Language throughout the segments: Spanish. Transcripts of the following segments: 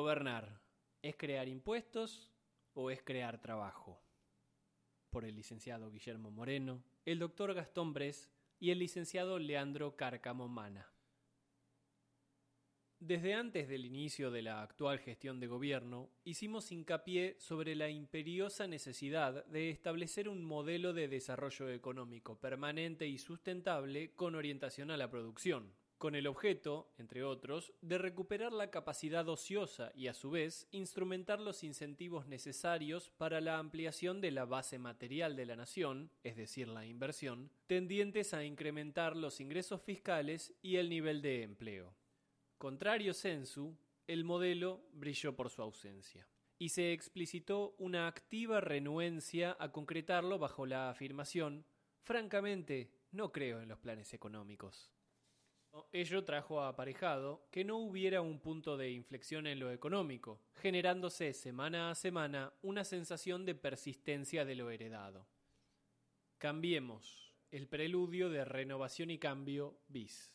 Gobernar, ¿es crear impuestos o es crear trabajo? Por el licenciado Guillermo Moreno, el doctor Gastón Bres y el licenciado Leandro Cárcamo Mana. Desde antes del inicio de la actual gestión de gobierno, hicimos hincapié sobre la imperiosa necesidad de establecer un modelo de desarrollo económico permanente y sustentable con orientación a la producción, con el objeto, entre otros, de recuperar la capacidad ociosa y a su vez instrumentar los incentivos necesarios para la ampliación de la base material de la nación, es decir, la inversión, tendientes a incrementar los ingresos fiscales y el nivel de empleo. Contrario sensu, el modelo brilló por su ausencia y se explicitó una activa renuencia a concretarlo bajo la afirmación, francamente, no creo en los planes económicos. Ello trajo aparejado que no hubiera un punto de inflexión en lo económico, generándose semana a semana una sensación de persistencia de lo heredado. Cambiemos, el preludio de renovación y cambio bis.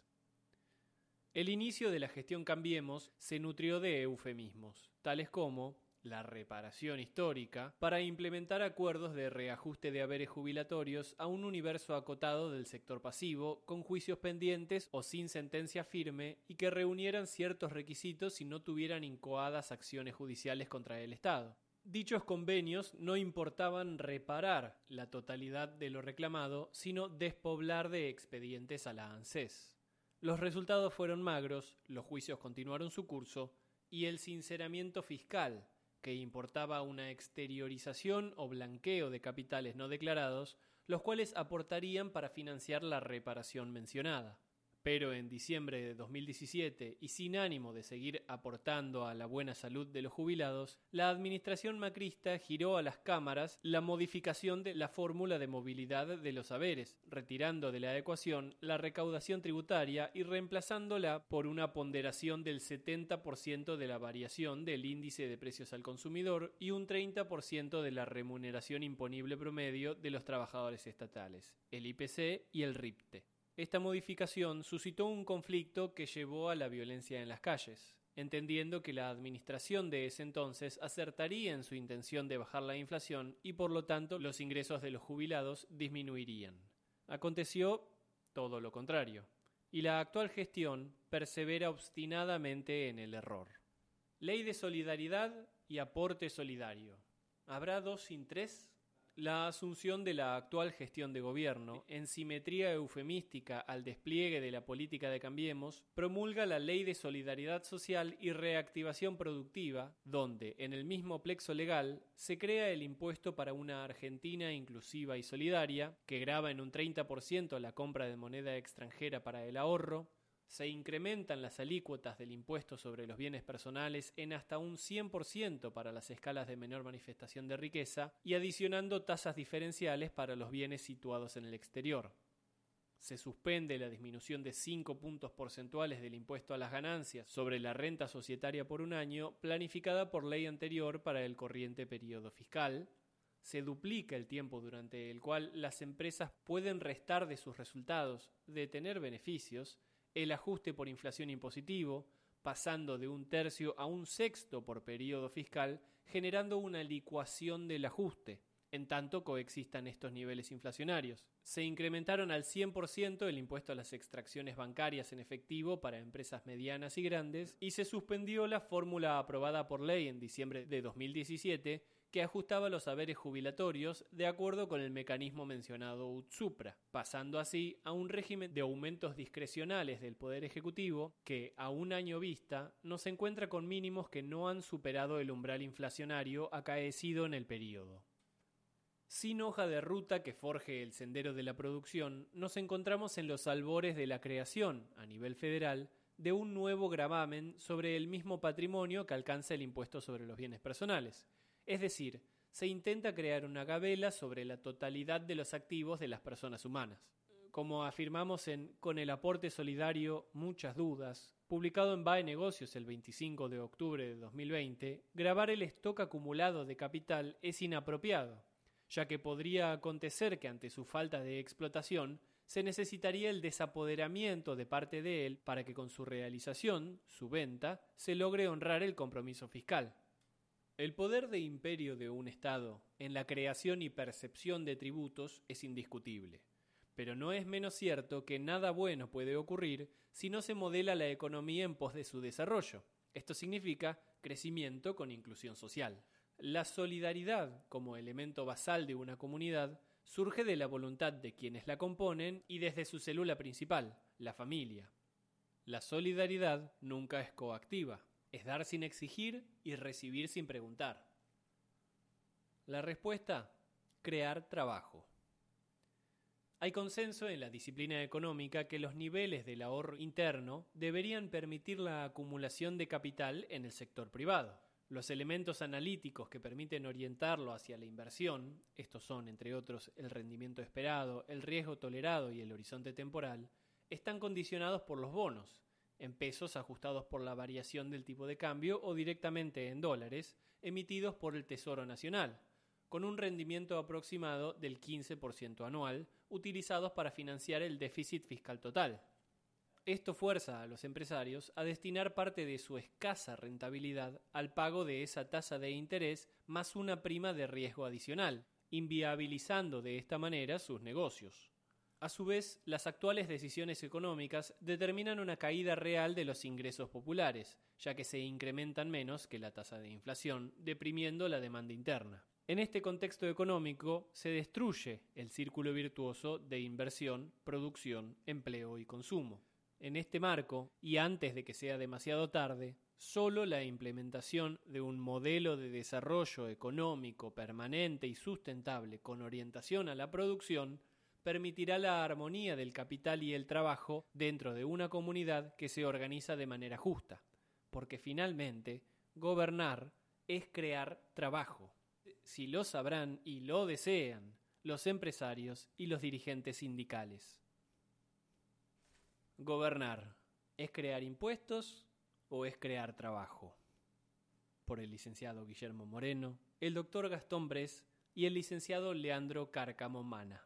El inicio de la gestión Cambiemos se nutrió de eufemismos, tales como la reparación histórica, para implementar acuerdos de reajuste de haberes jubilatorios a un universo acotado del sector pasivo, con juicios pendientes o sin sentencia firme, y que reunieran ciertos requisitos y no tuvieran incoadas acciones judiciales contra el Estado. Dichos convenios no importaban reparar la totalidad de lo reclamado, sino despoblar de expedientes a la ANSES. Los resultados fueron magros, los juicios continuaron su curso, y el sinceramiento fiscal, que importaba una exteriorización o blanqueo de capitales no declarados, los cuales aportarían para financiar la reparación mencionada. Pero en diciembre de 2017, y sin ánimo de seguir aportando a la buena salud de los jubilados, la administración macrista giró a las cámaras la modificación de la fórmula de movilidad de los saberes, retirando de la ecuación la recaudación tributaria y reemplazándola por una ponderación del 70% de la variación del índice de precios al consumidor y un 30% de la remuneración imponible promedio de los trabajadores estatales, el IPC y el RIPTE. Esta modificación suscitó un conflicto que llevó a la violencia en las calles, entendiendo que la administración de ese entonces acertaría en su intención de bajar la inflación y por lo tanto los ingresos de los jubilados disminuirían. Aconteció todo lo contrario, y la actual gestión persevera obstinadamente en el error. Ley de solidaridad y aporte solidario. ¿Habrá dos sin tres? La asunción de la actual gestión de gobierno, en simetría eufemística al despliegue de la política de Cambiemos, promulga la Ley de Solidaridad Social y Reactivación Productiva, donde, en el mismo plexo legal, se crea el impuesto para una Argentina inclusiva y solidaria, que graba en un 30% la compra de moneda extranjera para el ahorro, se incrementan las alícuotas del impuesto sobre los bienes personales en hasta un 100% para las escalas de menor manifestación de riqueza y adicionando tasas diferenciales para los bienes situados en el exterior. Se suspende la disminución de 5 puntos porcentuales del impuesto a las ganancias sobre la renta societaria por un año, planificada por ley anterior para el corriente periodo fiscal. Se duplica el tiempo durante el cual las empresas pueden restar de sus resultados, de tener beneficios, el ajuste por inflación impositivo, pasando de un tercio a un sexto por periodo fiscal, generando una licuación del ajuste, en tanto coexistan estos niveles inflacionarios. Se incrementaron al 100% el impuesto a las extracciones bancarias en efectivo para empresas medianas y grandes y se suspendió la fórmula aprobada por ley en diciembre de 2017 que ajustaba los haberes jubilatorios de acuerdo con el mecanismo mencionado UTSUPRA, pasando así a un régimen de aumentos discrecionales del Poder Ejecutivo que, a un año vista, nos encuentra con mínimos que no han superado el umbral inflacionario acaecido en el período. Sin hoja de ruta que forje el sendero de la producción, nos encontramos en los albores de la creación, a nivel federal, de un nuevo gravamen sobre el mismo patrimonio que alcanza el impuesto sobre los bienes personales. Es decir, se intenta crear una gabela sobre la totalidad de los activos de las personas humanas. Como afirmamos en Con el aporte solidario, muchas dudas, publicado en BAE Negocios el 25 de octubre de 2020, grabar el stock acumulado de capital es inapropiado, ya que podría acontecer que ante su falta de explotación se necesitaría el desapoderamiento de parte de él para que con su realización, su venta, se logre honrar el compromiso fiscal. El poder de imperio de un Estado en la creación y percepción de tributos es indiscutible, pero no es menos cierto que nada bueno puede ocurrir si no se modela la economía en pos de su desarrollo. Esto significa crecimiento con inclusión social. La solidaridad, como elemento basal de una comunidad, surge de la voluntad de quienes la componen y desde su célula principal, la familia. La solidaridad nunca es coactiva, es dar sin exigir y recibir sin preguntar. La respuesta, crear trabajo. Hay consenso en la disciplina económica que los niveles del ahorro interno deberían permitir la acumulación de capital en el sector privado. Los elementos analíticos que permiten orientarlo hacia la inversión, estos son, entre otros, el rendimiento esperado, el riesgo tolerado y el horizonte temporal, están condicionados por los bonos, en pesos ajustados por la variación del tipo de cambio o directamente en dólares, emitidos por el Tesoro Nacional, con un rendimiento aproximado del 15% anual, utilizados para financiar el déficit fiscal total. Esto fuerza a los empresarios a destinar parte de su escasa rentabilidad al pago de esa tasa de interés más una prima de riesgo adicional, inviabilizando de esta manera sus negocios. A su vez, las actuales decisiones económicas determinan una caída real de los ingresos populares, ya que se incrementan menos que la tasa de inflación, deprimiendo la demanda interna. En este contexto económico se destruye el círculo virtuoso de inversión, producción, empleo y consumo. En este marco, y antes de que sea demasiado tarde, solo la implementación de un modelo de desarrollo económico permanente y sustentable con orientación a la producción permitirá la armonía del capital y el trabajo dentro de una comunidad que se organiza de manera justa, porque finalmente gobernar es crear trabajo. Si lo sabrán y lo desean los empresarios y los dirigentes sindicales. Gobernar es crear impuestos o es crear trabajo. Por el licenciado Guillermo Moreno, el doctor Gastón Bres y el licenciado Leandro Cárcamo Mana.